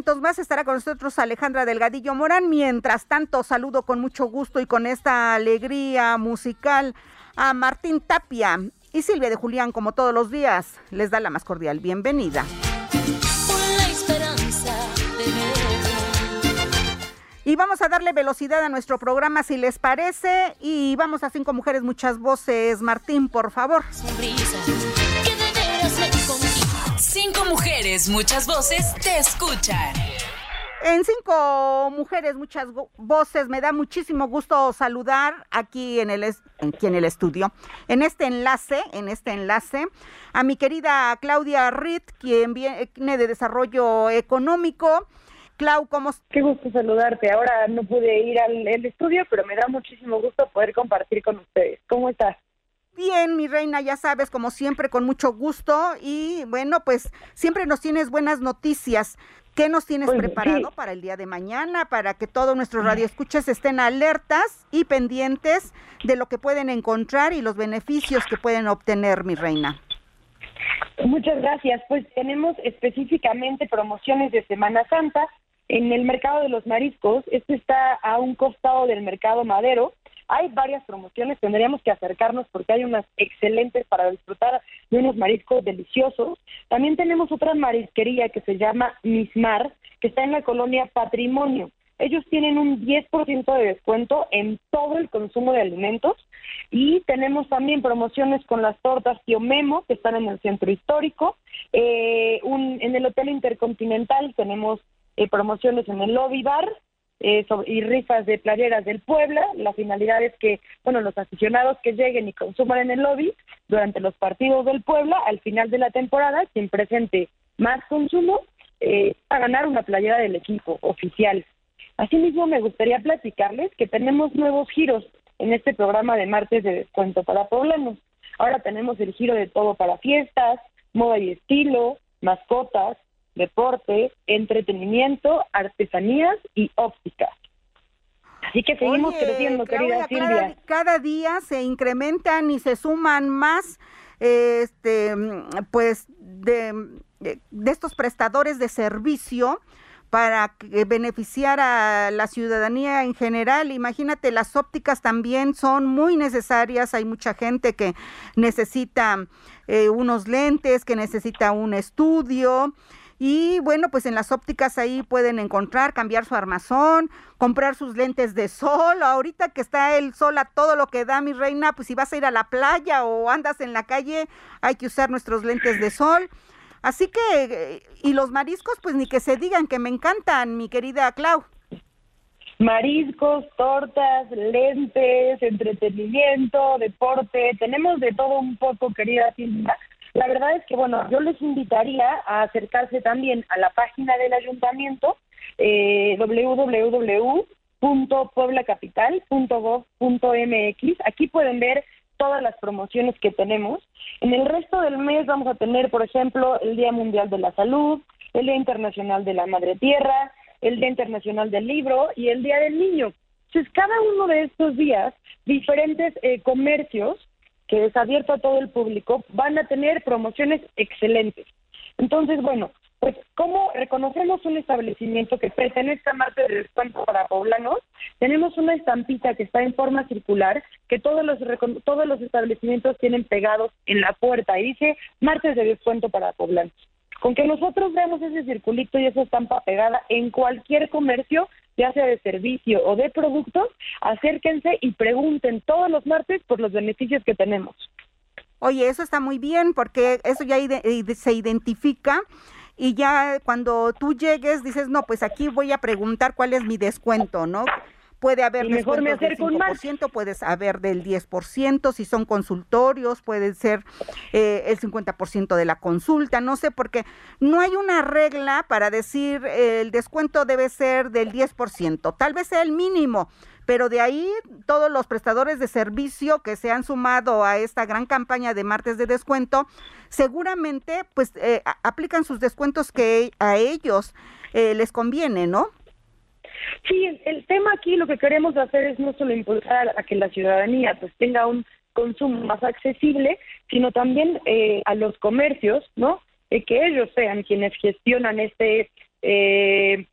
Momentos más estará con nosotros Alejandra Delgadillo Morán. Mientras tanto, saludo con mucho gusto y con esta alegría musical a Martín Tapia y Silvia de Julián, como todos los días. Les da la más cordial bienvenida. Y vamos a darle velocidad a nuestro programa si les parece. Y vamos a cinco mujeres, muchas voces. Martín, por favor. Cinco mujeres, muchas voces te escuchan. En cinco mujeres, muchas voces, me da muchísimo gusto saludar aquí en el, aquí en el estudio, en este enlace, en este enlace, a mi querida Claudia Ritt, quien viene de Desarrollo Económico. Clau, ¿cómo? Qué gusto saludarte. Ahora no pude ir al estudio, pero me da muchísimo gusto poder compartir con ustedes. ¿Cómo estás? Bien, mi reina, ya sabes, como siempre, con mucho gusto. Y bueno, pues siempre nos tienes buenas noticias. ¿Qué nos tienes pues, preparado para el día de mañana? Para que todos nuestros radioescuchas estén alertas y pendientes de lo que pueden encontrar y los beneficios que pueden obtener, mi reina. Muchas gracias. Pues tenemos específicamente promociones de Semana Santa en el mercado de los mariscos. Este está a un costado del mercado madero hay varias promociones, tendríamos que acercarnos porque hay unas excelentes para disfrutar de unos mariscos deliciosos. También tenemos otra marisquería que se llama Mismar, que está en la colonia Patrimonio. Ellos tienen un 10% de descuento en todo el consumo de alimentos y tenemos también promociones con las tortas Tío que están en el centro histórico. Eh, en el Hotel Intercontinental tenemos eh, promociones en el Lobby Bar eh, y rifas de playeras del Puebla. La finalidad es que, bueno, los aficionados que lleguen y consuman en el lobby durante los partidos del Puebla, al final de la temporada, quien presente más consumo, eh, a ganar una playera del equipo oficial. Asimismo, me gustaría platicarles que tenemos nuevos giros en este programa de martes de descuento para poblanos. Ahora tenemos el giro de todo para fiestas, moda y estilo, mascotas, deporte, entretenimiento, artesanías y óptica. Así que seguimos creciendo, querida Silvia. Cada, día se incrementan y se suman más este pues de, de estos prestadores de servicio para beneficiar a la ciudadanía en general. Imagínate, las ópticas también son muy necesarias. Hay mucha gente que necesita eh, unos lentes, que necesita un estudio. Y bueno, pues en las ópticas ahí pueden encontrar, cambiar su armazón, comprar sus lentes de sol. Ahorita que está el sol a todo lo que da mi reina, pues si vas a ir a la playa o andas en la calle, hay que usar nuestros lentes de sol. Así que, eh, y los mariscos, pues ni que se digan que me encantan, mi querida Clau. Mariscos, tortas, lentes, entretenimiento, deporte, tenemos de todo un poco, querida Silvia. La verdad es que, bueno, yo les invitaría a acercarse también a la página del ayuntamiento, eh, www.pueblacapital.gov.mx. Aquí pueden ver todas las promociones que tenemos. En el resto del mes vamos a tener, por ejemplo, el Día Mundial de la Salud, el Día Internacional de la Madre Tierra, el Día Internacional del Libro y el Día del Niño. Entonces, cada uno de estos días, diferentes eh, comercios que es abierto a todo el público, van a tener promociones excelentes. Entonces, bueno, pues cómo reconocemos un establecimiento que pertenece a martes de descuento para poblanos, tenemos una estampita que está en forma circular que todos los todos los establecimientos tienen pegados en la puerta y dice martes de descuento para poblanos. Con que nosotros veamos ese circulito y esa estampa pegada en cualquier comercio, ya sea de servicio o de productos, acérquense y pregunten todos los martes por los beneficios que tenemos. Oye, eso está muy bien porque eso ya se identifica y ya cuando tú llegues dices, no, pues aquí voy a preguntar cuál es mi descuento, ¿no? Puede haber mejor me del 5%, puede haber del 10%, si son consultorios, puede ser eh, el 50% de la consulta, no sé, porque no hay una regla para decir el descuento debe ser del 10%, tal vez sea el mínimo, pero de ahí todos los prestadores de servicio que se han sumado a esta gran campaña de martes de descuento, seguramente pues eh, aplican sus descuentos que a ellos eh, les conviene, ¿no? Sí, el, tema aquí lo que queremos hacer es no solo impulsar a que la ciudadanía pues tenga un consumo más accesible, sino también eh, a los comercios, ¿no? que ellos sean quienes gestionan este eh,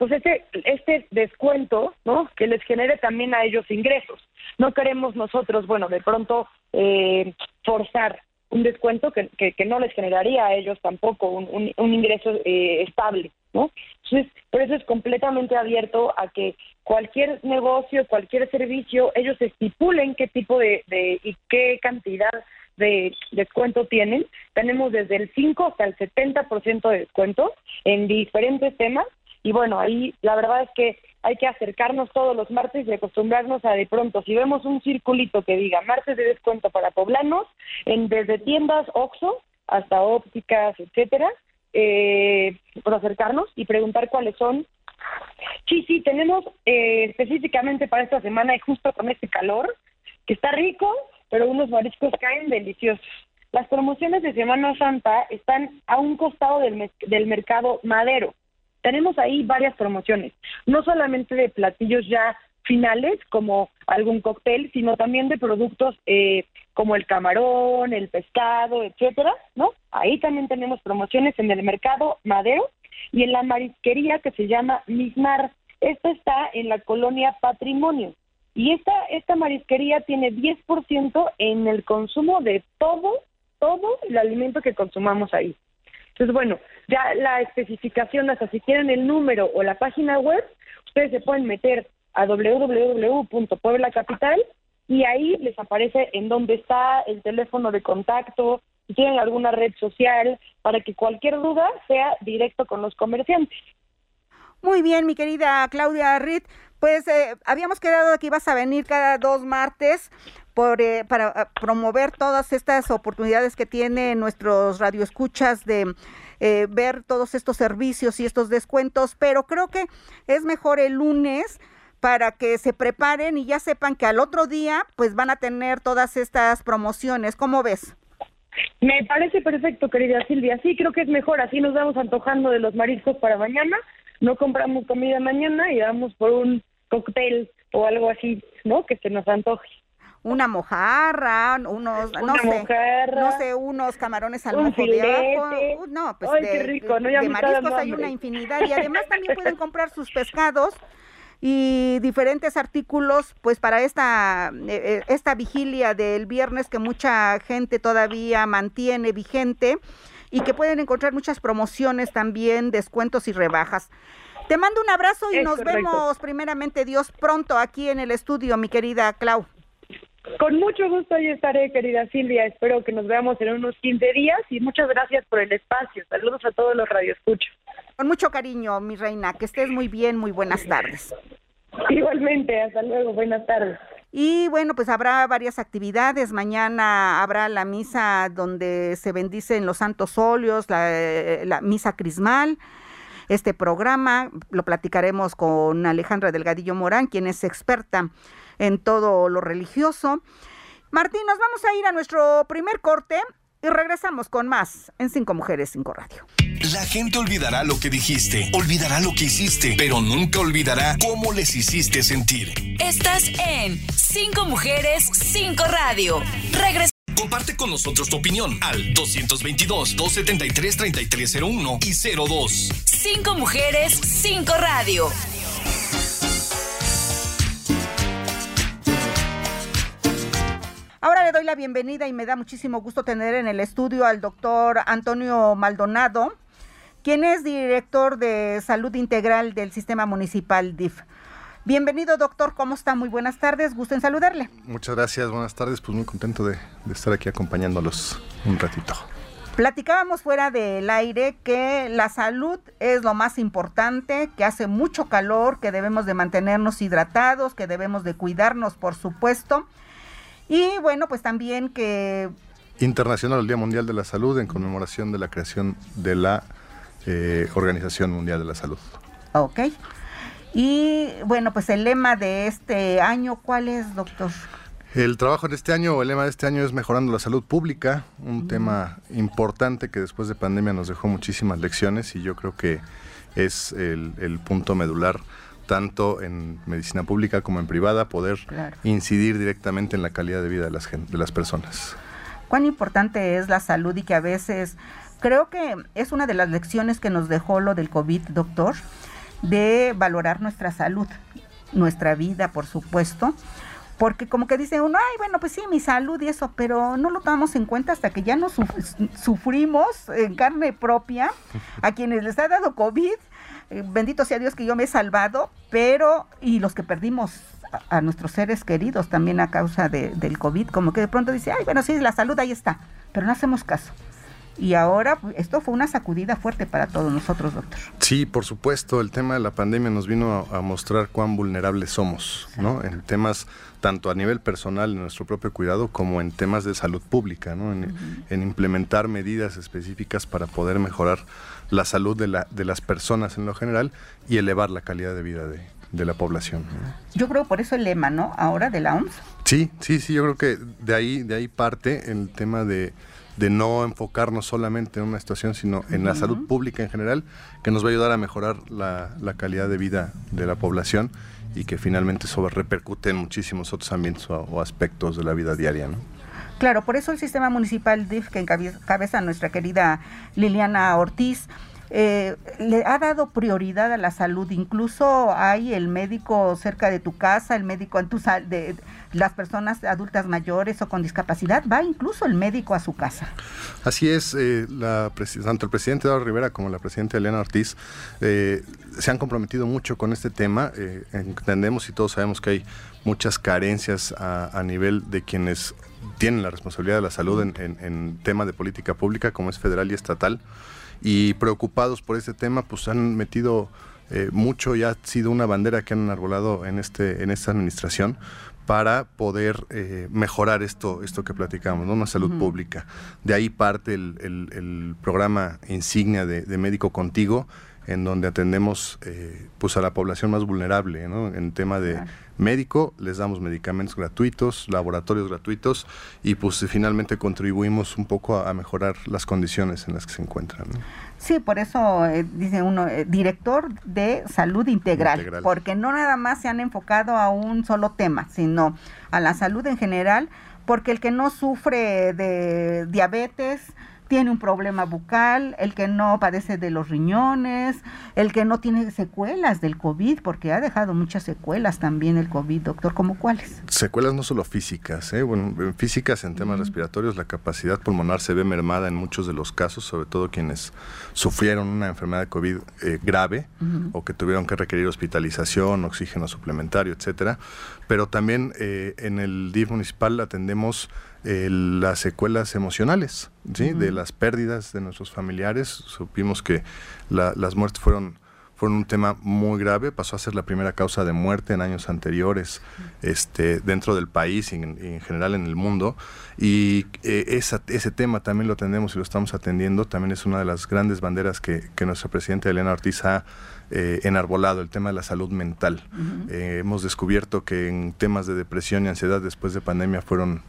pues este, este descuento, ¿no? Que les genere también a ellos ingresos. No queremos nosotros, bueno, de pronto eh, forzar un descuento que, que, no les generaría a ellos tampoco un, un, ingreso eh, estable, ¿no? Entonces, por eso es completamente abierto a que cualquier negocio, cualquier servicio, ellos estipulen qué tipo de, de y qué cantidad de descuento tienen. Tenemos desde el 5 hasta el 70% de descuento en diferentes temas. Y bueno, ahí la verdad es que hay que acercarnos todos los martes y acostumbrarnos a de pronto, si vemos un circulito que diga martes de descuento para poblanos, en desde tiendas OXO hasta ópticas, etcétera, eh, por acercarnos y preguntar cuáles son. Sí, sí, tenemos eh, específicamente para esta semana y justo con este calor, que está rico, pero unos mariscos caen deliciosos. Las promociones de Semana Santa están a un costado del, del mercado madero tenemos ahí varias promociones, no solamente de platillos ya finales como algún cóctel, sino también de productos eh, como el camarón, el pescado, etcétera, ¿no? Ahí también tenemos promociones en el mercado Madero y en la marisquería que se llama Mismar. Esta está en la colonia Patrimonio. Y esta, esta marisquería tiene 10% en el consumo de todo, todo el alimento que consumamos ahí. Entonces, bueno, ya la especificación, hasta si quieren el número o la página web, ustedes se pueden meter a www.pueblacapital y ahí les aparece en dónde está el teléfono de contacto, si tienen alguna red social, para que cualquier duda sea directo con los comerciantes. Muy bien, mi querida Claudia Ritt. Pues eh, habíamos quedado que ibas a venir cada dos martes eh, para ah, promover todas estas oportunidades que tienen nuestros radioescuchas de eh, ver todos estos servicios y estos descuentos, pero creo que es mejor el lunes para que se preparen y ya sepan que al otro día pues van a tener todas estas promociones. ¿Cómo ves? Me parece perfecto, querida Silvia. Sí, creo que es mejor. Así nos vamos antojando de los mariscos para mañana. No compramos comida mañana y vamos por un cóctel o algo así, ¿no? Que se nos antoje una mojarra, unos, no sé, no sé, unos camarones al mojo de ajo, uh, no, pues de, mariscos hay una infinidad y además también pueden comprar sus pescados y diferentes artículos pues para esta eh, eh, esta vigilia del viernes que mucha gente todavía mantiene vigente y que pueden encontrar muchas promociones también, descuentos y rebajas. Te mando un abrazo y nos vemos primeramente Dios pronto aquí en el estudio, mi querida Clau. Con mucho gusto ahí estaré, querida Silvia. Espero que nos veamos en unos 15 días y muchas gracias por el espacio. Saludos a todos los radioescuchos. Con mucho cariño, mi reina. Que estés muy bien. Muy buenas tardes. Igualmente, hasta luego. Buenas tardes. Y bueno, pues habrá varias actividades. Mañana habrá la misa donde se bendicen los santos óleos, la, la misa crismal este programa. Lo platicaremos con Alejandra Delgadillo Morán, quien es experta en todo lo religioso. Martín, nos vamos a ir a nuestro primer corte y regresamos con más en Cinco Mujeres, Cinco Radio. La gente olvidará lo que dijiste, olvidará lo que hiciste, pero nunca olvidará cómo les hiciste sentir. Estás en Cinco Mujeres, Cinco Radio. Regresamos Comparte con nosotros tu opinión al 222-273-3301 y 02. Cinco mujeres, cinco radio. Ahora le doy la bienvenida y me da muchísimo gusto tener en el estudio al doctor Antonio Maldonado, quien es director de salud integral del sistema municipal DIF. Bienvenido, doctor. ¿Cómo está? Muy buenas tardes. Gusto en saludarle. Muchas gracias. Buenas tardes. Pues muy contento de, de estar aquí acompañándolos un ratito. Platicábamos fuera del aire que la salud es lo más importante, que hace mucho calor, que debemos de mantenernos hidratados, que debemos de cuidarnos, por supuesto. Y bueno, pues también que... Internacional el Día Mundial de la Salud en conmemoración de la creación de la eh, Organización Mundial de la Salud. Ok. Y bueno, pues el lema de este año, ¿cuál es, doctor? El trabajo de este año, o el lema de este año es mejorando la salud pública, un tema importante que después de pandemia nos dejó muchísimas lecciones y yo creo que es el, el punto medular tanto en medicina pública como en privada, poder Claro. incidir directamente en la calidad de vida de las, de las personas. cuán importante es la salud y que a veces creo que es una de las lecciones que nos dejó lo del COVID, doctor, de valorar nuestra salud, nuestra vida, por supuesto. Porque como que dice uno, ay, bueno, pues sí, mi salud y eso, pero no lo tomamos en cuenta hasta que ya nos suf- sufrimos en carne propia a quienes les ha dado COVID. Eh, bendito sea Dios que yo me he salvado, pero, y los que perdimos a, a nuestros seres queridos también a causa de- del COVID, como que de pronto dice, ay, bueno, sí, la salud ahí está, pero no hacemos caso. Y ahora pues, esto fue una sacudida fuerte para todos nosotros, doctor. Sí, por supuesto, el tema de la pandemia nos vino a, a mostrar cuán vulnerables somos, ¿no? En temas tanto a nivel personal, en nuestro propio cuidado, como en temas de salud pública, ¿no? En, en implementar medidas específicas para poder mejorar la salud de, la, de las personas en lo general y elevar la calidad de vida de, de la población. ¿no? Yo creo por eso el lema, ¿no? Ahora de la OMS. Sí, sí, sí, yo creo que de ahí, de ahí parte el tema de, de no enfocarnos solamente en una situación, sino en la salud pública en general, que nos va a ayudar a mejorar la, la calidad de vida de la población y que finalmente eso repercute en muchísimos otros ambientes o, o aspectos de la vida diaria, ¿no? Claro, por eso el sistema municipal DIF que encabeza nuestra querida Liliana Ortiz eh, le ha dado prioridad a la salud. Incluso hay el médico cerca de tu casa, el médico en tu de, las personas adultas mayores o con discapacidad, va incluso el médico a su casa. Así es, eh, tanto el presidente Eduardo Rivera como la presidenta Elena Ortiz eh, se han comprometido mucho con este tema. Entendemos y todos sabemos que hay muchas carencias a nivel de quienes tienen la responsabilidad de la salud en, en, en tema de política pública, como es federal y estatal. Y preocupados por este tema, pues han metido eh, mucho y ha sido una bandera que han enarbolado en, este, en esta administración para poder eh, mejorar esto, esto que platicamos, ¿no? una salud pública. De ahí parte el, el- el programa insignia de, de Médico Contigo, en donde atendemos eh, pues a la población más vulnerable, ¿no? En tema de Claro. Médico, les damos medicamentos gratuitos, laboratorios gratuitos y pues finalmente contribuimos un poco a, a mejorar las condiciones en las que se encuentran. ¿no? Sí, por eso eh, dice uno, eh, director de salud integral, Integral. porque no nada más se han enfocado a un solo tema, sino a la salud en general, porque el que no sufre de diabetes tiene un problema bucal, el que no padece de los riñones, el que no tiene secuelas del COVID, porque ha dejado muchas secuelas también el COVID, doctor, ¿cómo cuáles? Secuelas no solo físicas, ¿eh? bueno, en físicas en temas respiratorios, la capacidad pulmonar se ve mermada en muchos de los casos, sobre todo quienes sufrieron una enfermedad de COVID eh, grave o que tuvieron que requerir hospitalización, oxígeno suplementario, etcétera. Pero también eh, en el DIF municipal atendemos eh, las secuelas emocionales, ¿sí? De las pérdidas de nuestros familiares. Supimos que la- las muertes fueron fueron un tema muy grave, pasó a ser la primera causa de muerte en años anteriores este, dentro del país y en, y en general en el mundo. Y eh, esa- ese tema también lo atendemos y lo estamos atendiendo. También es una de las grandes banderas que, que nuestra presidenta Elena Ortiz ha eh, enarbolado, el tema de la salud mental. Eh, hemos descubierto que en temas de depresión y ansiedad después de pandemia fueron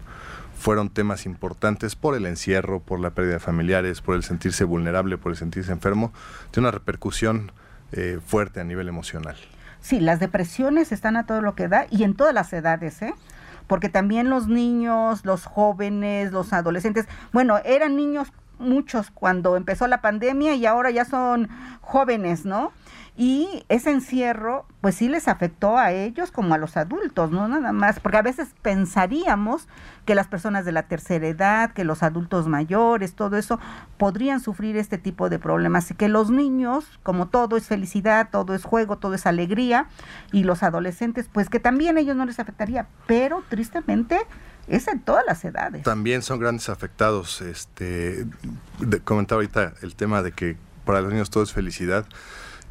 fueron temas importantes por el encierro, por la pérdida de familiares, por el sentirse vulnerable, por el sentirse enfermo, tiene una repercusión eh, fuerte a nivel emocional. Sí, las depresiones están a todo lo que da y en todas las edades, ¿eh? porque también los niños, los jóvenes, los adolescentes, bueno, eran niños muchos cuando empezó la pandemia y ahora ya son jóvenes, ¿no? Y ese encierro, pues sí les afectó a ellos como a los adultos, no nada más, porque a veces pensaríamos que las personas de la tercera edad, que los adultos mayores, todo eso, podrían sufrir este tipo de problemas. Y que los niños, como todo es felicidad, todo es juego, todo es alegría, y los adolescentes, pues que también ellos no les afectaría, pero tristemente es en todas las edades. También son grandes afectados. Este, comentaba ahorita el tema de que para los niños todo es felicidad.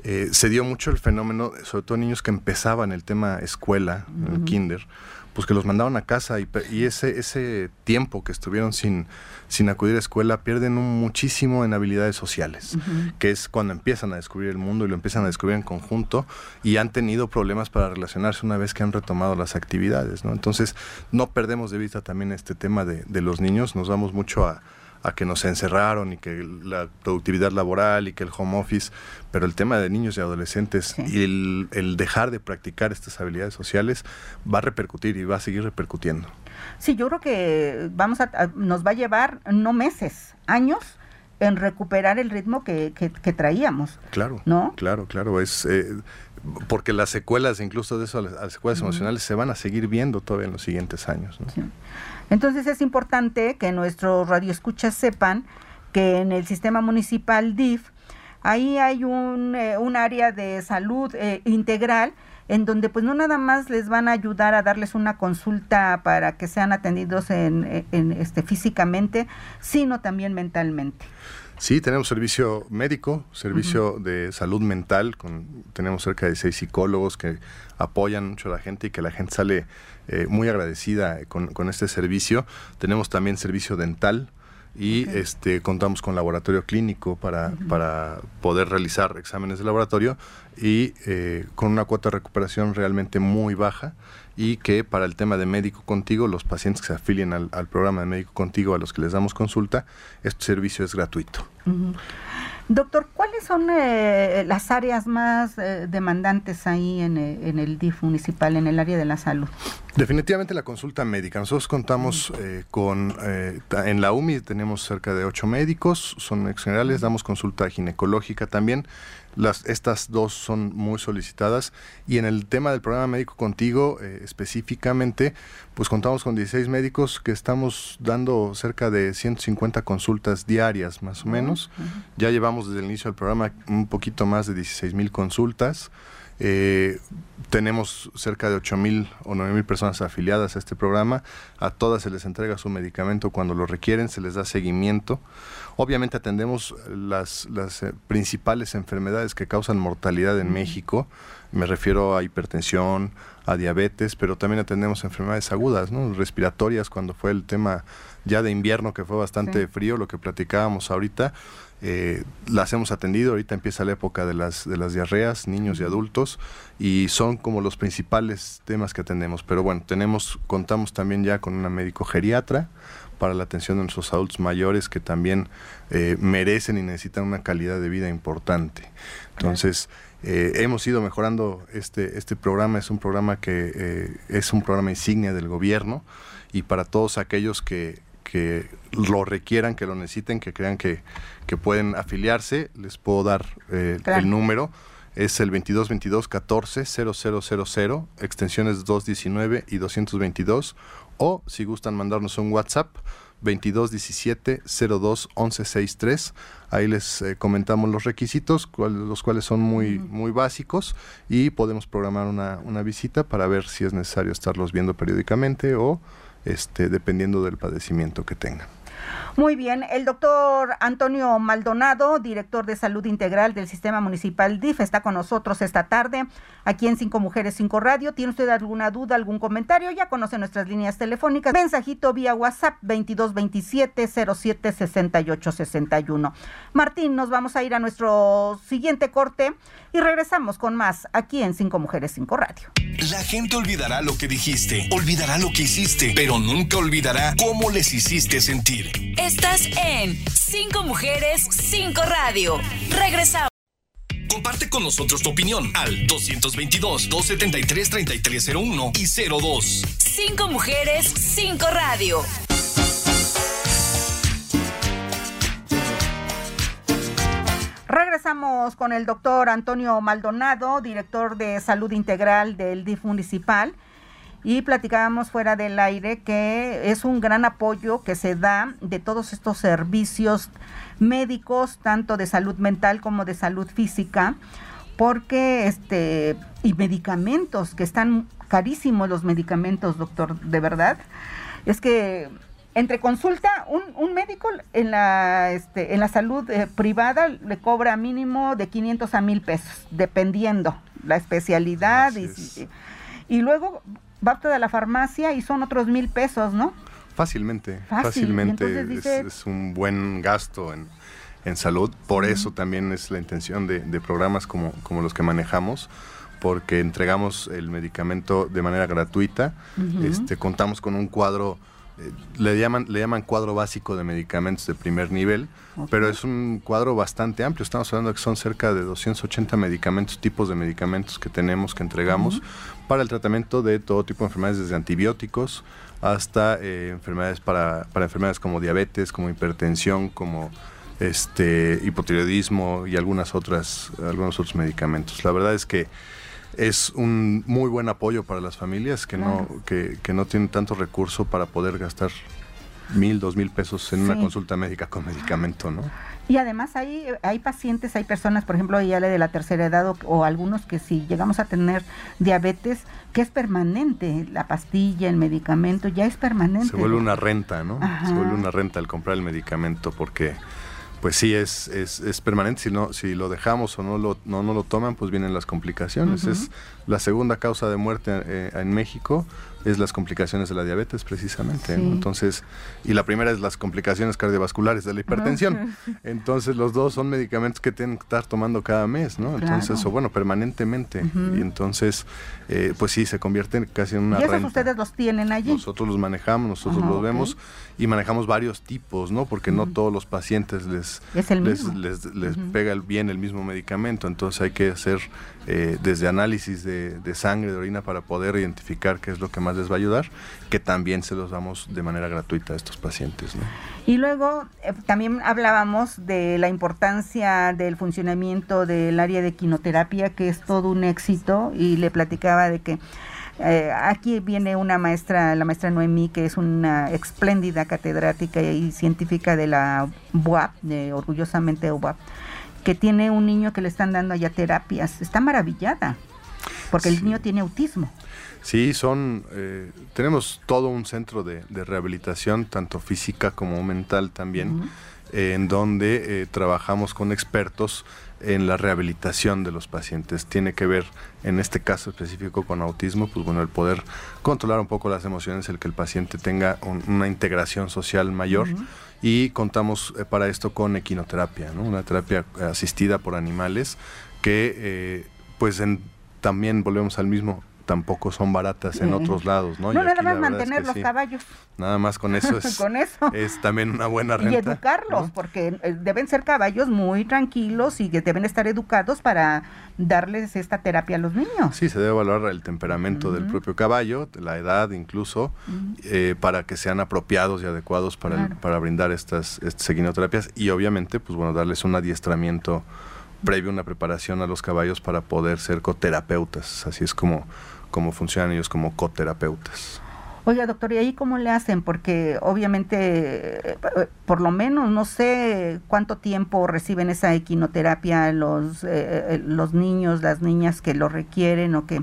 Eh, se dio mucho el fenómeno, sobre todo niños que empezaban el tema escuela, el kinder, pues que los mandaban a casa y, ese, ese tiempo que estuvieron sin, sin acudir a escuela pierden muchísimo en habilidades sociales, que es cuando empiezan a descubrir el mundo y lo empiezan a descubrir en conjunto y han tenido problemas para relacionarse una vez que han retomado las actividades. ¿no? Entonces, no perdemos de vista también este tema de, de los niños, nos vamos mucho a, a que nos encerraron y que la productividad laboral y que el home office, pero el tema de niños y adolescentes y el, dejar de practicar estas habilidades sociales va a repercutir y va a seguir repercutiendo. Sí, yo creo que vamos a, nos va a llevar no meses, años en recuperar el ritmo que, traíamos. Claro, ¿no? Claro, claro, es eh, porque las secuelas, incluso de eso, las secuelas emocionales se van a seguir viendo todavía en los siguientes años. ¿no? Entonces es importante que nuestros radioescuchas sepan que en el sistema municipal DIF ahí hay un, eh, un área de salud eh, integral en donde pues no nada más les van a ayudar a darles una consulta para que sean atendidos en, en este físicamente, sino también mentalmente. Sí, tenemos servicio médico, servicio de salud mental, con, tenemos cerca de seis psicólogos que apoyan mucho a la gente y que la gente sale eh, muy agradecida con, con, este servicio. Tenemos también servicio dental y este contamos con laboratorio clínico para, para poder realizar exámenes de laboratorio y eh, con una cuota de recuperación realmente muy baja y que para el tema de médico contigo, los pacientes que se afilien al, programa de médico contigo a los que les damos consulta, este servicio es gratuito. Doctor, ¿cuáles son eh, las áreas más eh, demandantes ahí en, eh, en, el DIF municipal, en el área de la salud? Definitivamente la consulta médica. Nosotros contamos con, en la UMI tenemos cerca de ocho médicos, son ex generales, damos consulta ginecológica también. Las, estas dos son muy solicitadas y en el tema del programa médico contigo eh, específicamente, pues contamos con 16 médicos que estamos dando cerca de 150 consultas diarias más o menos. Ya llevamos desde el inicio del programa un poquito más de 16 mil consultas. Eh, tenemos cerca de 8 mil o 9 mil personas afiliadas a este programa. A todas se les entrega su medicamento cuando lo requieren, se les da seguimiento. Obviamente atendemos las, las eh, principales enfermedades que causan mortalidad en México. Me refiero a hipertensión, a diabetes, pero también atendemos enfermedades agudas, ¿no? respiratorias, cuando fue el tema ya de invierno que fue bastante frío, lo que platicábamos ahorita. Eh, las hemos atendido, ahorita empieza la época de las, de las diarreas, niños y adultos, y son como los principales temas que atendemos. Pero bueno, tenemos, contamos también ya con una médico geriatra para la atención de nuestros adultos mayores que también eh, merecen y necesitan una calidad de vida importante. Entonces, eh, hemos ido mejorando este, este programa, es un programa que es un programa insignia del gobierno y para todos aquellos que, que lo requieran, que lo necesiten, que crean que, que pueden afiliarse, les puedo dar eh, el número. Es el 2222 14 0000, extensiones 219 y 222. O si gustan mandarnos un WhatsApp, 2217 02 1163. Ahí les eh, comentamos los requisitos, los cuales son muy, muy básicos y podemos programar una, una visita para ver si es necesario estarlos viendo periódicamente o este, dependiendo del padecimiento que tengan. Muy bien, el doctor Antonio Maldonado, director de salud integral del sistema municipal DIF, está con nosotros esta tarde aquí en Cinco Mujeres, Cinco Radio. ¿Tiene usted alguna duda, algún comentario? Ya conoce nuestras líneas telefónicas. Mensajito vía WhatsApp 2227-076861. Martín, nos vamos a ir a nuestro siguiente corte y regresamos con más aquí en Cinco Mujeres, Cinco Radio. La gente olvidará lo que dijiste, olvidará lo que hiciste, pero nunca olvidará cómo les hiciste sentir. Estás en Cinco Mujeres, Cinco Radio. Regresamos. Comparte con nosotros tu opinión al 222-273-3301 y 02. Cinco mujeres, cinco radio. Regresamos con el doctor Antonio Maldonado, director de salud integral del DIF municipal, y platicábamos fuera del aire que es un gran apoyo que se da de todos estos servicios médicos, tanto de salud mental como de salud física, porque este y medicamentos que están carísimos los medicamentos, doctor, de verdad. Es que entre consulta, un, un médico en la, este, en la salud eh, privada le cobra mínimo de 500 a 1000 pesos, dependiendo la especialidad. Y, y, luego va a la farmacia y son otros mil pesos, ¿no? Fácilmente, fácilmente es, un buen gasto en, en salud. Por eso también es la intención de, de programas como, como los que manejamos porque entregamos el medicamento de manera gratuita. este, contamos con un cuadro eh, le llaman le llaman cuadro básico de medicamentos de primer nivel, pero es un cuadro bastante amplio. Estamos hablando de que son cerca de 280 medicamentos, tipos de medicamentos que tenemos que entregamos para el tratamiento de todo tipo de enfermedades, desde antibióticos hasta eh, enfermedades para, para enfermedades como diabetes, como hipertensión, como este hipotiroidismo y algunas otras algunos otros medicamentos. La verdad es que es un muy buen apoyo para las familias que no que, que, no tienen tanto recurso para poder gastar mil, dos mil pesos en una consulta médica con medicamento, ¿no? Y además hay, hay pacientes, hay personas, por ejemplo, ya de la tercera edad o, algunos que si llegamos a tener diabetes, que es permanente, la pastilla, el medicamento, ya es permanente. Se vuelve una renta, ¿no? Se vuelve una renta al comprar el medicamento porque pues sí es, es, es, permanente. Si no, si lo dejamos o no lo, no, no lo toman, pues vienen las complicaciones. Es la segunda causa de muerte eh, en México es las complicaciones de la diabetes precisamente. Entonces, y la primera es las complicaciones cardiovasculares de la hipertensión. Entonces, los dos son medicamentos que tienen que estar tomando cada mes, ¿no? Entonces, o bueno, permanentemente. Y entonces, eh, pues sí, se convierten casi en una ¿Y esos ustedes los tienen allí? Nosotros los manejamos, nosotros los vemos y manejamos varios tipos, ¿no? Porque no todos los pacientes les, les, les, pega bien el mismo medicamento. Entonces, hay que hacer eh, desde análisis de, de sangre, de orina, para poder identificar qué es lo que más les va a ayudar, que también se los damos de manera gratuita a estos pacientes. Y luego eh, también hablábamos de la importancia del funcionamiento del área de quinoterapia, que es todo un éxito, y le platicaba de que eh, aquí viene una maestra, la maestra Noemí, que es una espléndida catedrática y científica de la UAP, orgullosamente UAP, que tiene un niño que le están dando allá terapias. Está maravillada, porque el niño tiene autismo. Sí, son, eh, tenemos todo un centro de, rehabilitación, tanto física como mental también, en donde eh, trabajamos con expertos en la rehabilitación de los pacientes. Tiene que ver, en este caso específico con autismo, pues bueno, el poder controlar un poco las emociones, el que el paciente tenga una integración social mayor. Y contamos eh, para esto con equinoterapia, ¿no? una terapia asistida por animales que, pues en, también volvemos al mismo, tampoco son baratas en otros lados, ¿no? No, nada más mantener los caballos. Nada más con eso es, con eso. es también una buena renta. Y educarlos, porque eh, deben ser caballos muy tranquilos y que deben estar educados para darles esta terapia a los niños. Sí, se debe evaluar el temperamento del propio caballo, la edad incluso, eh, para que sean apropiados y adecuados para, para brindar estas, estas y obviamente, pues bueno, darles un adiestramiento previo, una preparación a los caballos para poder ser coterapeutas. Así es como cómo funcionan ellos como coterapeutas. Oiga, doctor, ¿y ahí cómo le hacen? Porque obviamente, por lo menos, no sé cuánto tiempo reciben esa equinoterapia los, eh, eh, los niños, las niñas que lo requieren o que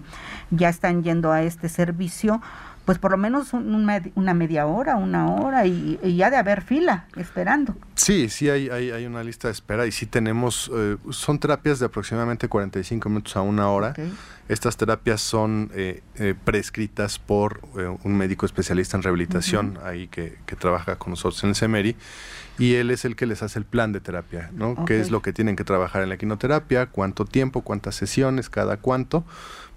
ya están yendo a este servicio pues por lo menos una media hora, una hora y, ya de haber fila esperando. Sí, sí hay, hay, una lista de espera y sí tenemos, eh, son terapias de aproximadamente 45 minutos a una hora. Estas terapias son eh, eh, prescritas por un médico especialista en rehabilitación ahí que, que, trabaja con nosotros en el CEMERI y él es el que les hace el plan de terapia, ¿no? ¿Qué es lo que tienen que trabajar en la quinoterapia? ¿Cuánto tiempo? ¿Cuántas sesiones? ¿Cada cuánto?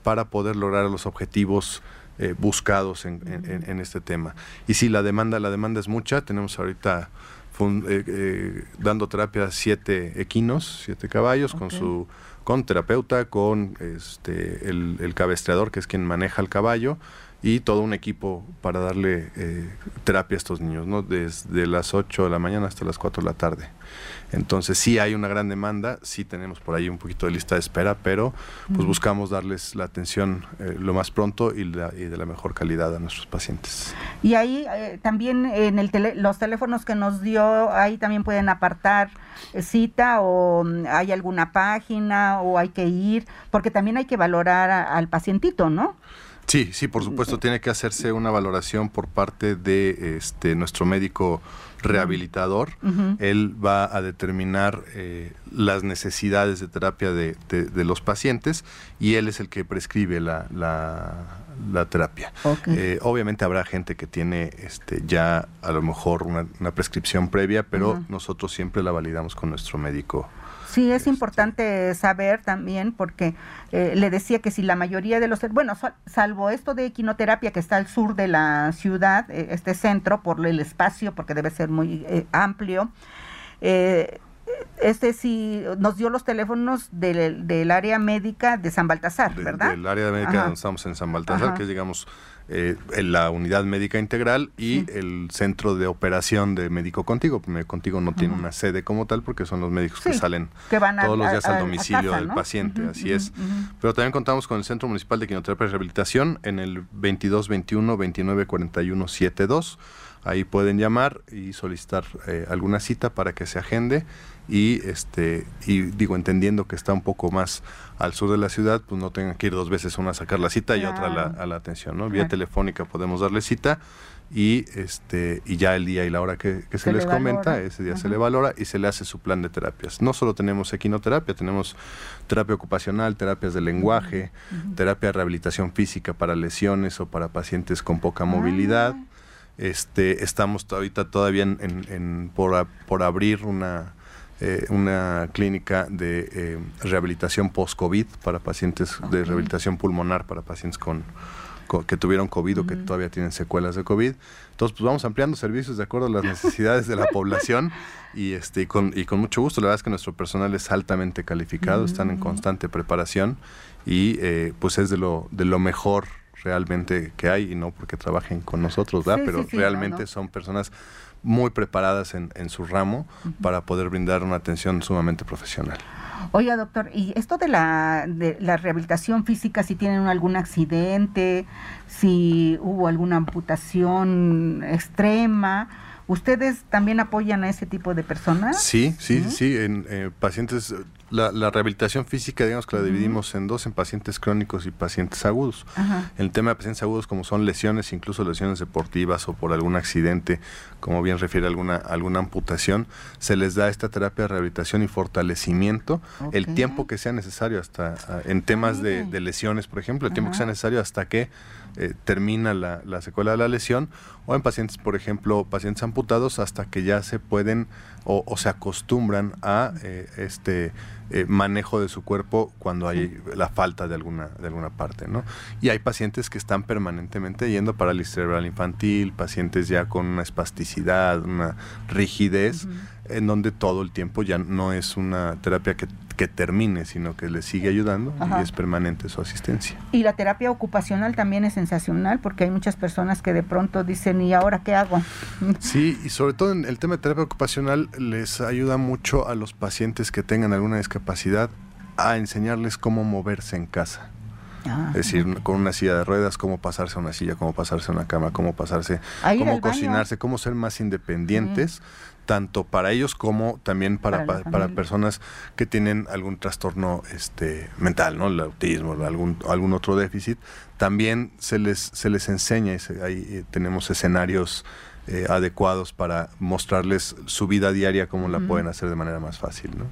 Para poder lograr los objetivos eh, buscados en, este tema. Y si la demanda, la demanda es mucha, tenemos ahorita eh, eh, dando terapia a siete equinos, siete caballos, con su con terapeuta, con este el, el cabestreador, que es quien maneja el caballo, y todo un equipo para darle eh, terapia a estos niños, ¿no? Desde las 8 de la mañana hasta las 4 de la tarde. Entonces sí hay una gran demanda, sí tenemos por ahí un poquito de lista de espera, pero pues buscamos darles la atención eh, lo más pronto y, de la mejor calidad a nuestros pacientes. Y ahí eh, también en el los teléfonos que nos dio, ahí también pueden apartar cita o mm, hay alguna página o hay que ir, porque también hay que valorar al pacientito, ¿no? Sí, sí, por supuesto, tiene que hacerse una valoración por parte de este nuestro médico rehabilitador. Él va a determinar eh, las necesidades de terapia de, los pacientes y él es el que prescribe la, la, terapia. Eh, obviamente habrá gente que tiene este, ya a lo mejor una, prescripción previa, pero nosotros siempre la validamos con nuestro médico Sí, es importante saber también porque eh, le decía que si la mayoría de los, bueno, salvo esto de equinoterapia que está al sur de la ciudad, eh, este centro, por el espacio, porque debe ser muy eh, amplio, este sí nos dio los teléfonos del, del, área médica de San Baltasar, ¿verdad? Del área médica donde estamos en San Baltasar, que es, eh, la unidad médica integral y el centro de operación de Médico Contigo. Médico Contigo no tiene una sede como tal porque son los médicos que salen todos los días al domicilio del paciente, así es. Pero también contamos con el Centro Municipal de Quinoterapia y Rehabilitación en el 2221 2941 72 ahí pueden llamar y solicitar eh, alguna cita para que se agende y este y digo entendiendo que está un poco más al sur de la ciudad pues no tengan que ir dos veces una a sacar la cita y otra a la, atención no vía telefónica podemos darle cita y este y ya el día y la hora que, se, les comenta ese día se le valora y se le hace su plan de terapias. No solo tenemos equinoterapia tenemos terapia ocupacional terapias de lenguaje terapia de rehabilitación física para lesiones o para pacientes con poca movilidad. Ah. este estamos ahorita todavía en, por, por abrir una eh, una clínica de eh, rehabilitación post-COVID para pacientes, de rehabilitación pulmonar para pacientes con, que tuvieron COVID o que todavía tienen secuelas de COVID. Entonces, pues vamos ampliando servicios de acuerdo a las necesidades de la población y, este, y, con, y con mucho gusto. La verdad es que nuestro personal es altamente calificado, están en constante preparación y eh, pues es de lo, de lo mejor realmente que hay y no porque trabajen con nosotros, ¿verdad? Pero realmente son personas muy preparadas en, en su ramo para poder brindar una atención sumamente profesional. Oiga, doctor, y esto de la, de la rehabilitación física, si tienen algún accidente, si hubo alguna amputación extrema, ¿ustedes también apoyan a ese tipo de personas? Sí, sí, sí, en eh, pacientes la, rehabilitación física, digamos que la dividimos en dos, en pacientes crónicos y pacientes agudos. El tema de pacientes agudos, como son lesiones, incluso lesiones deportivas o por algún accidente, como bien refiere alguna, alguna amputación, se les da esta terapia de rehabilitación y fortalecimiento el tiempo que sea necesario hasta, en temas de, lesiones, por ejemplo, el tiempo que sea necesario hasta que eh, termina la, la, secuela de la lesión, o en pacientes, por ejemplo, pacientes amputados, hasta que ya se pueden o, se acostumbran a eh, este eh, manejo de su cuerpo cuando hay la falta de alguna, de alguna parte, ¿no? Y hay pacientes que están permanentemente yendo parálisis cerebral infantil, pacientes ya con una espasticidad, una rigidez, en donde todo el tiempo ya no es una terapia que, termine, sino que le sigue ayudando y es permanente su asistencia. Y la terapia ocupacional también es sensacional porque hay muchas personas que de pronto dicen, ¿y ahora qué hago? Sí, y sobre todo en el tema de terapia ocupacional les ayuda mucho a los pacientes que tengan alguna discapacidad a enseñarles cómo moverse en casa. Ah, es decir, con una silla de ruedas, cómo pasarse a una silla, cómo pasarse a una cama, cómo pasarse, cómo cocinarse, cómo ser más independientes tanto para ellos como también para, para, personas que tienen algún trastorno este mental, ¿no? El autismo, algún, algún otro déficit, también se les, se les enseña, ahí eh, tenemos escenarios eh, adecuados para mostrarles su vida diaria, cómo la pueden hacer de manera más fácil, ¿no?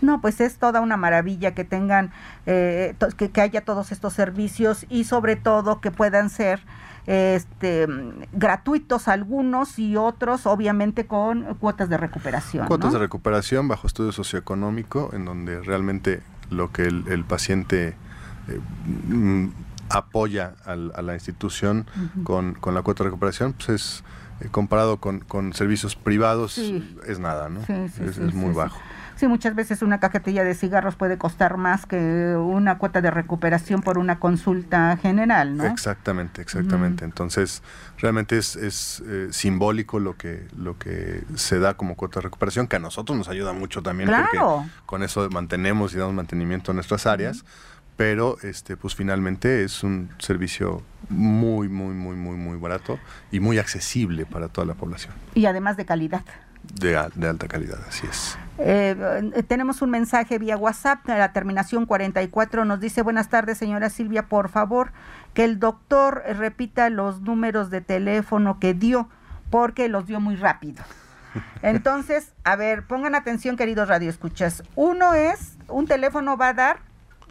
No, pues es toda una maravilla que tengan, eh, que, que, haya todos estos servicios y sobre todo que puedan ser este, gratuitos algunos y otros obviamente con cuotas de recuperación. Cuotas de recuperación bajo estudio socioeconómico, en donde realmente lo que el, paciente eh, mm, apoya a la institución con, con, la cuota de recuperación, pues es eh, comparado con, con servicios privados Sí. es nada, ¿no? Sí, sí, es, muy bajo. Sí, muchas veces una cajetilla de cigarros puede costar más que una cuota de recuperación por una consulta general, ¿no? Exactamente, exactamente. Entonces, realmente es, es eh, simbólico lo que, lo que se da como cuota de recuperación, que a nosotros nos ayuda mucho también, Claro. porque con eso mantenemos y damos mantenimiento a nuestras áreas, pero este, pues finalmente es un servicio muy, muy, muy, muy, muy barato y muy accesible para toda la población, Y además de calidad. De, de alta calidad, así es. Eh, eh, tenemos un mensaje vía WhatsApp, la terminación 44 nos dice, buenas tardes señora Silvia, por favor, que el doctor eh, repita los números de teléfono que dio, porque los dio muy rápido. Entonces, a ver, pongan atención queridos radioescuchas. Uno es, un teléfono va a dar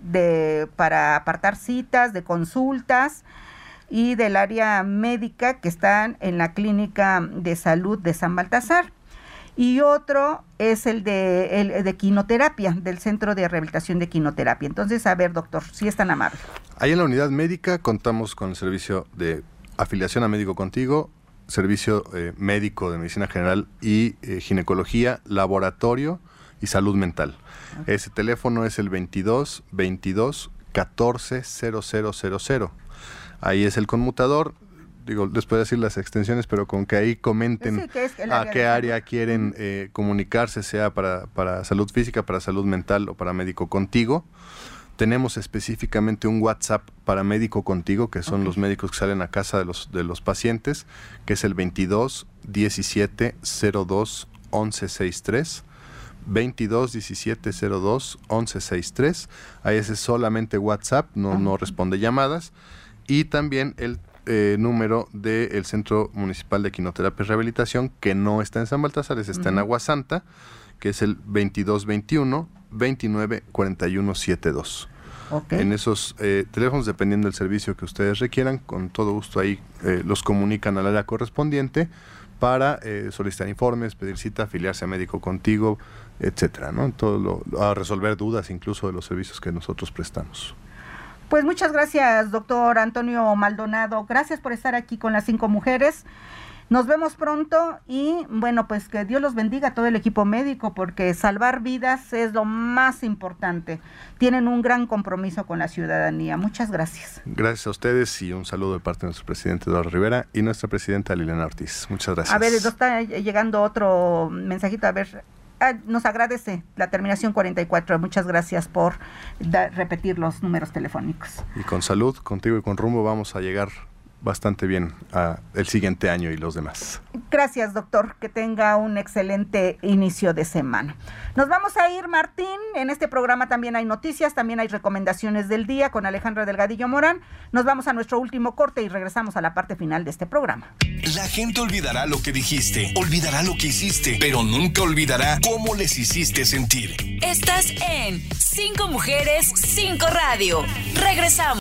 de, para apartar citas, de consultas y del área médica que están en la clínica de salud de San Baltasar y otro es el de, el de quinoterapia, del Centro de Rehabilitación de Quinoterapia. Entonces, a ver, doctor, si es tan amable. Ahí en la unidad médica contamos con el servicio de afiliación a médico contigo, servicio eh, médico de medicina general y eh, ginecología, laboratorio y salud mental. Ese teléfono es el 22 22 14 0000. Ahí es el conmutador. Digo, les puedo decir las extensiones, pero con que ahí comenten Sí, que es el a qué de área quieren eh, comunicarse, sea para, para salud física, para salud mental o para médico contigo. Tenemos específicamente un WhatsApp para médico contigo, que son los médicos que salen a casa de los, de los pacientes, que es el 22 17 02 11 63. 22 17 02 11 63. Ahí ese es solamente WhatsApp, no, no responde llamadas. Y también el eh, número del Centro Municipal de Quinoterapia y Rehabilitación, que no está en San Baltasar, está en Agua Santa, que es el 22 21 29 41 72. Ok. En esos eh, teléfonos, dependiendo del servicio que ustedes requieran, con todo gusto ahí eh, los comunican al área correspondiente para solicitar informes, pedir cita, afiliarse a médico contigo, etcétera, ¿no? Todo lo- a resolver dudas incluso de los servicios que nosotros prestamos. Pues muchas gracias, doctor Antonio Maldonado. Gracias por estar aquí con las cinco mujeres. Nos vemos pronto y bueno, pues que Dios los bendiga a todo el equipo médico porque salvar vidas es lo más importante. Tienen un gran compromiso con la ciudadanía. Muchas gracias. Gracias a ustedes y un saludo de parte de nuestro presidente Eduardo Rivera y nuestra presidenta Liliana Ortiz. Muchas gracias. A ver, está llegando otro mensajito. A ver, ah, nos agradece la terminación 44. Muchas gracias por repetir los números telefónicos. Y con salud, contigo y con rumbo vamos a llegar bastante bien a el siguiente año y los demás. Gracias, doctor. Que tenga un excelente inicio de semana. Nos vamos a ir, Martín. En este programa también hay noticias, también hay recomendaciones del día con Alejandra Delgadillo Morán. Nos vamos a nuestro último corte y regresamos a la parte final de este programa. La gente olvidará lo que dijiste, olvidará lo que hiciste, pero nunca olvidará cómo les hiciste sentir. Estás en Cinco Mujeres, Cinco Radio. Regresamos.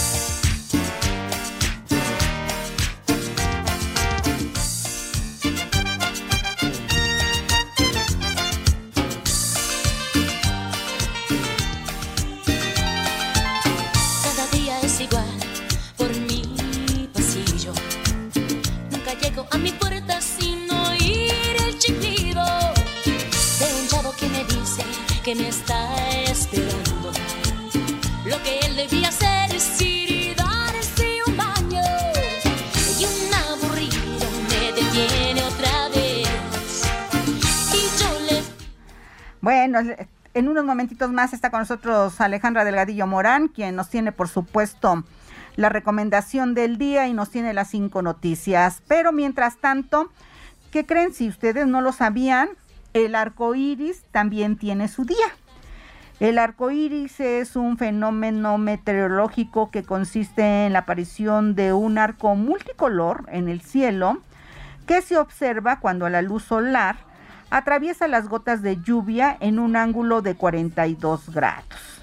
Que me está esperando. Lo que él debía hacer es ir y darse un baño. Y un aburrido me detiene otra vez. Y yo le Bueno, en unos momentitos más está con nosotros Alejandra Delgadillo Morán, quien nos tiene, por supuesto, la recomendación del día y nos tiene las cinco noticias. Pero mientras tanto, ¿qué creen? Si ustedes no lo sabían, el arco iris también tiene su día. El arco iris es un fenómeno meteorológico que consiste en la aparición de un arco multicolor en el cielo que se observa cuando la luz solar atraviesa las gotas de lluvia en un ángulo de 42 grados.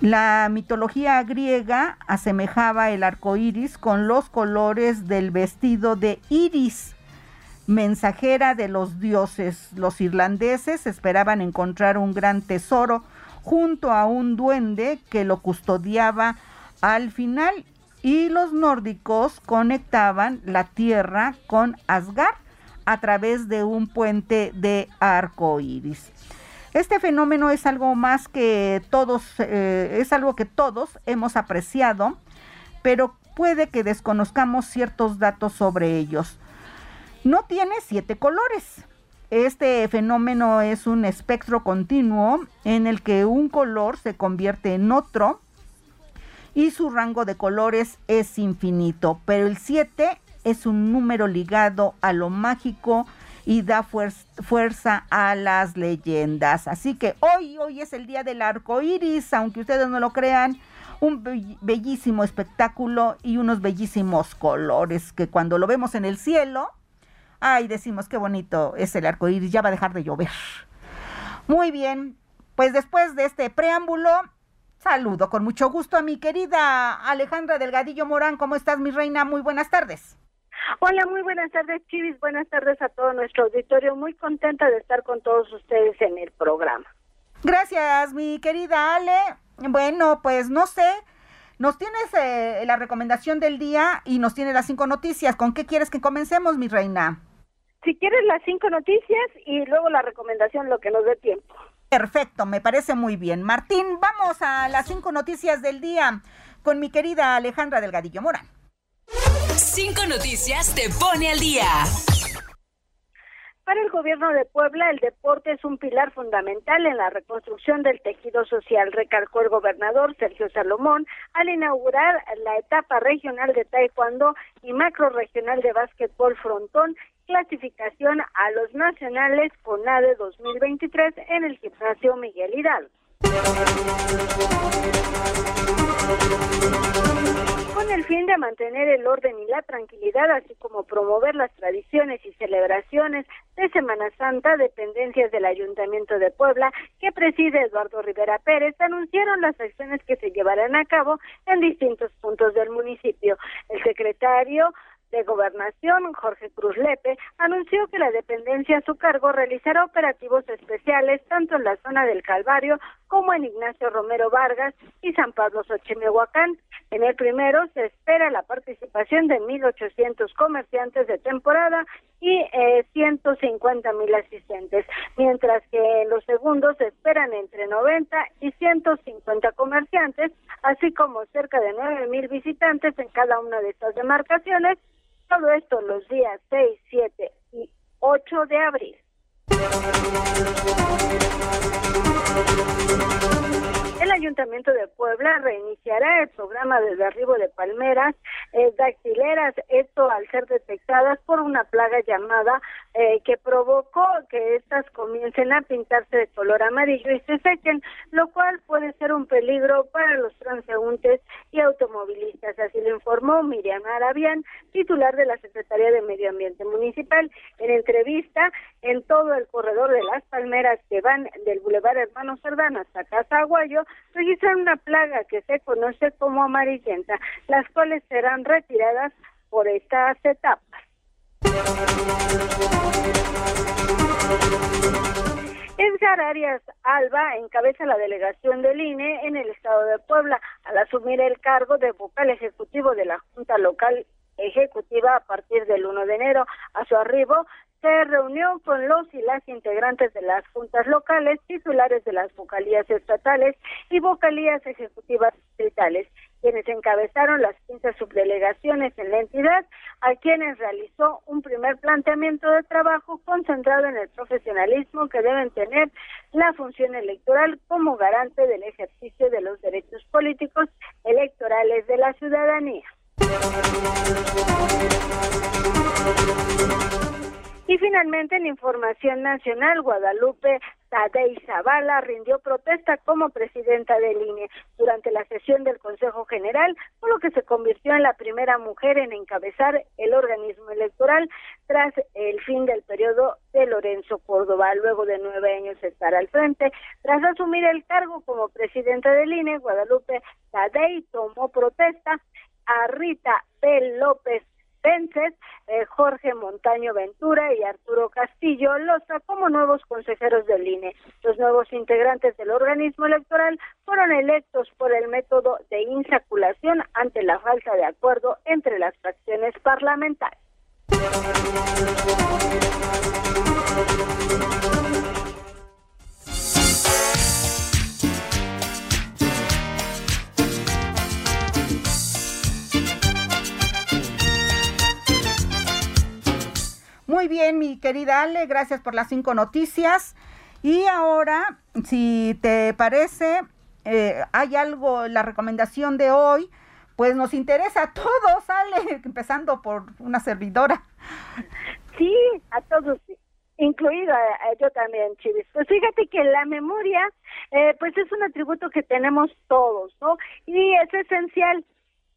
La mitología griega asemejaba el arco iris con los colores del vestido de Iris, mensajera de los dioses. Los irlandeses esperaban encontrar un gran tesoro junto a un duende que lo custodiaba al final y los nórdicos conectaban la tierra con Asgard a través de un puente de arco iris. Este fenómeno es algo más que todos, eh, es algo que todos hemos apreciado, pero puede que desconozcamos ciertos datos sobre ellos. No tiene siete colores. Este fenómeno es un espectro continuo en el que un color se convierte en otro y su rango de colores es infinito, pero el 7 es un número ligado a lo mágico y da fuerza a las leyendas. Así que hoy, hoy es el día del arco iris, aunque ustedes no lo crean, un bellísimo espectáculo y unos bellísimos colores que cuando lo vemos en el cielo, ay, decimos qué bonito es el arco iris, ya va a dejar de llover. Muy bien, pues después de este preámbulo, saludo con mucho gusto a mi querida Alejandra Delgadillo Morán. ¿Cómo estás, mi reina? Muy buenas tardes. Hola, muy buenas tardes, Chivis. Buenas tardes a todo nuestro auditorio. Muy contenta de estar con todos ustedes en el programa. Gracias, mi querida Ale. Bueno, pues no sé. Nos tienes eh, la recomendación del día y nos tienes las cinco noticias. ¿Con qué quieres que comencemos, mi reina? Si quieres las cinco noticias y luego la recomendación, lo que nos dé tiempo. Perfecto, me parece muy bien. Martín, vamos a las cinco noticias del día con mi querida Alejandra Delgadillo Morán. Cinco noticias te pone al día. Para el gobierno de Puebla, el deporte es un pilar fundamental en la reconstrucción del tejido social, recalcó el gobernador Sergio Salomón al inaugurar la etapa regional de taekwondo y macro regional de básquetbol frontón, clasificación a los nacionales con ADE 2023 en el gimnasio Miguel Hidalgo. Con el fin de mantener el orden y la tranquilidad, así como promover las tradiciones y celebraciones de Semana Santa, dependencias del Ayuntamiento de Puebla, que preside Eduardo Rivera Pérez, anunciaron las acciones que se llevarán a cabo en distintos puntos del municipio. El secretario de Gobernación, Jorge Cruz Lepe, anunció que la dependencia a su cargo realizará operativos especiales tanto en la zona del Calvario como en Ignacio Romero Vargas y San Pablo Xochimehuacán. En el primero se espera la participación de 1.800 comerciantes de temporada y eh, 150 mil asistentes, mientras que en los segundos se esperan entre 90 y 150 comerciantes, así como cerca de 9 mil visitantes en cada una de estas demarcaciones todo esto los días 6, 7 y 8 de abril. El Ayuntamiento de Puebla reiniciará el programa de derribo de palmeras eh, dactileras, esto al ser detectadas por una plaga llamada eh, que provocó que estas comiencen a pintarse de color amarillo y se sequen, lo cual puede ser un peligro para los transeúntes y automovilistas. Así lo informó Miriam Arabián, titular de la Secretaría de Medio Ambiente Municipal. En entrevista, en todo el corredor de las palmeras que van del Boulevard Hermano Cerdán hasta Casa Aguayo, registran una plaga que se conoce como amarillenta, las cuales serán retiradas por estas etapas. Edgar Arias Alba encabeza la delegación del INE en el estado de Puebla al asumir el cargo de vocal ejecutivo de la Junta Local Ejecutiva a partir del 1 de enero. A su arribo se reunió con los y las integrantes de las juntas locales, titulares de las vocalías estatales y vocalías ejecutivas distritales, quienes encabezaron las 15 subdelegaciones en la entidad, a quienes realizó un primer planteamiento de trabajo concentrado en el profesionalismo que deben tener la función electoral como garante del ejercicio de los derechos políticos electorales de la ciudadanía. Y finalmente, en información nacional, Guadalupe Tadei Zavala rindió protesta como presidenta del INE durante la sesión del Consejo General, por lo que se convirtió en la primera mujer en encabezar el organismo electoral tras el fin del periodo de Lorenzo Córdoba. Luego de nueve años estar al frente, tras asumir el cargo como presidenta del INE, Guadalupe Tadei tomó protesta a Rita P. López Pences, eh, Jorge Montaño Ventura y Arturo Castillo Loza como nuevos consejeros del INE. Los nuevos integrantes del organismo electoral fueron electos por el método de insaculación ante la falta de acuerdo entre las fracciones parlamentarias. Muy bien, mi querida Ale, gracias por las cinco noticias. Y ahora, si te parece, eh, hay algo, la recomendación de hoy, pues nos interesa a todos, Ale, empezando por una servidora. Sí, a todos, incluida yo también, Chivis. Pues fíjate que la memoria, eh, pues es un atributo que tenemos todos, ¿no? Y es esencial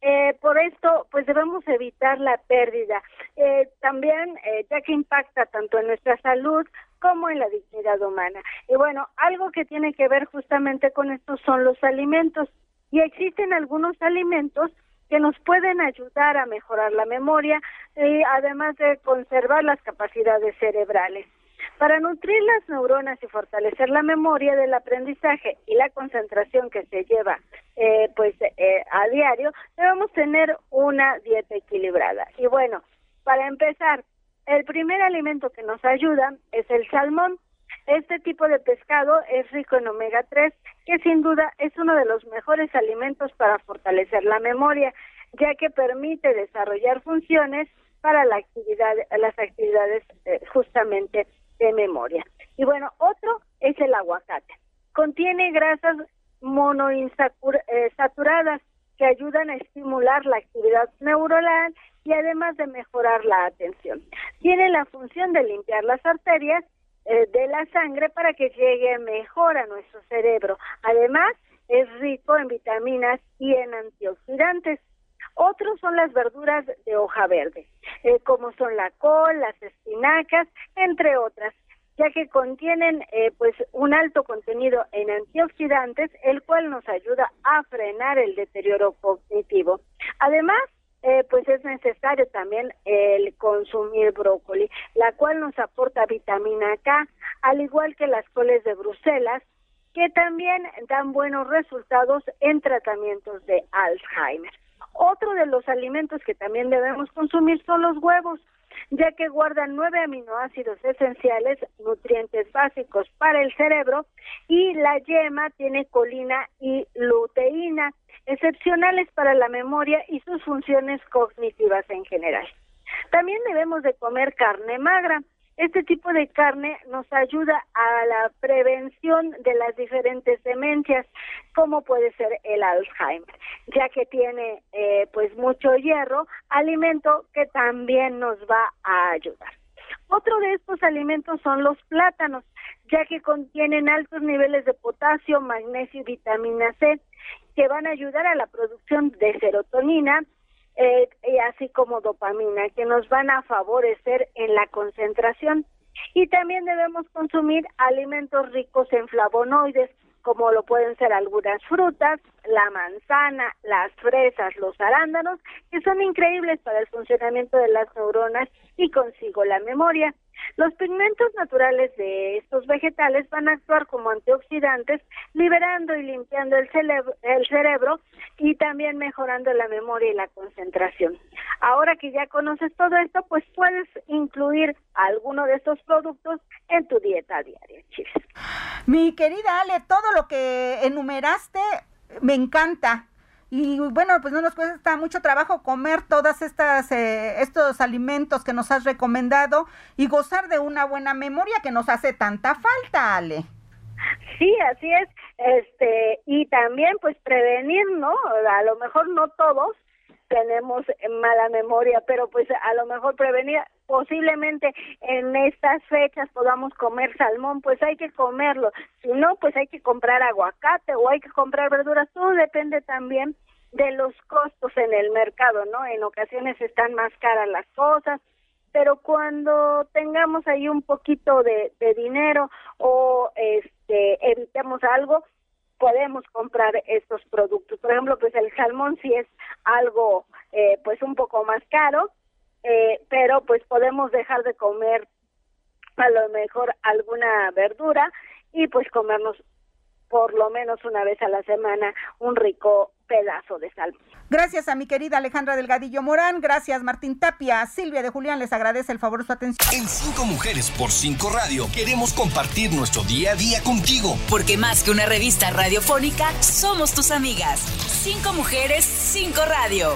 eh, por esto, pues debemos evitar la pérdida. Eh, también, eh, ya que impacta tanto en nuestra salud como en la dignidad humana. Y bueno, algo que tiene que ver justamente con esto son los alimentos. Y existen algunos alimentos que nos pueden ayudar a mejorar la memoria y además de conservar las capacidades cerebrales. Para nutrir las neuronas y fortalecer la memoria del aprendizaje y la concentración que se lleva eh, pues eh, a diario, debemos tener una dieta equilibrada. Y bueno, para empezar, el primer alimento que nos ayuda es el salmón. Este tipo de pescado es rico en omega 3, que sin duda es uno de los mejores alimentos para fortalecer la memoria, ya que permite desarrollar funciones para la actividad, las actividades eh, justamente de memoria. Y bueno, otro es el aguacate. Contiene grasas monoinsaturadas que ayudan a estimular la actividad neuronal y además de mejorar la atención. Tiene la función de limpiar las arterias eh, de la sangre para que llegue mejor a nuestro cerebro. Además, es rico en vitaminas y en antioxidantes. Otros son las verduras de hoja verde, eh, como son la col, las espinacas, entre otras, ya que contienen eh, pues un alto contenido en antioxidantes, el cual nos ayuda a frenar el deterioro cognitivo. Además, eh, pues es necesario también el consumir brócoli, la cual nos aporta vitamina K, al igual que las coles de Bruselas, que también dan buenos resultados en tratamientos de Alzheimer. Otro de los alimentos que también debemos consumir son los huevos, ya que guardan nueve aminoácidos esenciales, nutrientes básicos para el cerebro, y la yema tiene colina y luteína, excepcionales para la memoria y sus funciones cognitivas en general. También debemos de comer carne magra, este tipo de carne nos ayuda a la prevención de las diferentes demencias, como puede ser el Alzheimer, ya que tiene eh, pues mucho hierro, alimento que también nos va a ayudar. Otro de estos alimentos son los plátanos, ya que contienen altos niveles de potasio, magnesio y vitamina C, que van a ayudar a la producción de serotonina, eh, y así como dopamina, que nos van a favorecer en la concentración. Y también debemos consumir alimentos ricos en flavonoides, como lo pueden ser algunas frutas, la manzana, las fresas, los arándanos, que son increíbles para el funcionamiento de las neuronas y consigo la memoria. Los pigmentos naturales de estos vegetales van a actuar como antioxidantes, liberando y limpiando el cerebro, el cerebro y también mejorando la memoria y la concentración. Ahora que ya conoces todo esto, pues puedes incluir alguno de estos productos en tu dieta diaria, chicos. Mi querida Ale, todo lo que enumeraste me encanta. Y bueno, pues no nos cuesta mucho trabajo comer todas estas eh, estos alimentos que nos has recomendado y gozar de una buena memoria que nos hace tanta falta, Ale. Sí, así es. Este, y también pues prevenir, ¿no? A lo mejor no todos tenemos mala memoria, pero pues a lo mejor prevenir posiblemente en estas fechas podamos comer salmón, pues hay que comerlo. Si no, pues hay que comprar aguacate o hay que comprar verduras. Todo depende también de los costos en el mercado, ¿no? En ocasiones están más caras las cosas, pero cuando tengamos ahí un poquito de, de dinero o este evitemos algo, podemos comprar estos productos. Por ejemplo, pues el salmón sí es algo eh, pues un poco más caro, eh, pero pues podemos dejar de comer a lo mejor alguna verdura y pues comernos por lo menos una vez a la semana un rico pedazo de sal. Gracias a mi querida Alejandra Delgadillo Morán, gracias Martín Tapia, Silvia de Julián les agradece el favor de su atención. En Cinco Mujeres por Cinco Radio queremos compartir nuestro día a día contigo. Porque más que una revista radiofónica, somos tus amigas. Cinco mujeres, cinco radio.